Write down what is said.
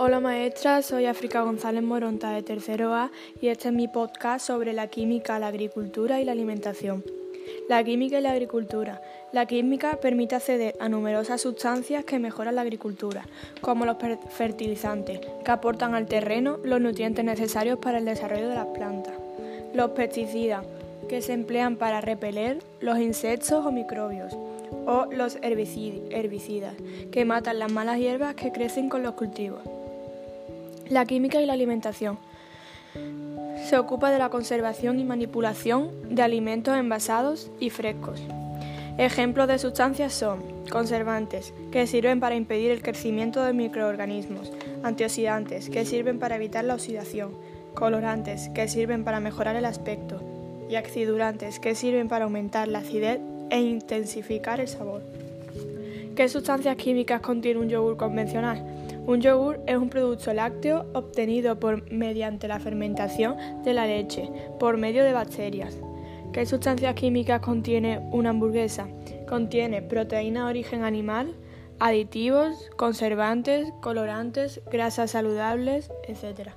Hola maestra, soy África González Moronta de Tercero A y este es mi podcast sobre la química, la agricultura y la alimentación. La química y la agricultura. La química permite acceder a numerosas sustancias que mejoran la agricultura, como los fertilizantes, que aportan al terreno los nutrientes necesarios para el desarrollo de las plantas. Los pesticidas, que se emplean para repeler los insectos o microbios o los herbicidas, que matan las malas hierbas que crecen con los cultivos. La química y la alimentación. Se ocupa de la conservación y manipulación de alimentos envasados y frescos. Ejemplos de sustancias son conservantes, que sirven para impedir el crecimiento de microorganismos, antioxidantes, que sirven para evitar la oxidación, colorantes, que sirven para mejorar el aspecto, y acidurantes, que sirven para aumentar la acidez e intensificar el sabor. ¿Qué sustancias químicas contiene un yogur convencional? Un yogur es un producto lácteo obtenido por, mediante la fermentación de la leche por medio de bacterias. ¿Qué sustancias químicas contiene una hamburguesa? Contiene proteína de origen animal, aditivos, conservantes, colorantes, grasas saludables, etc.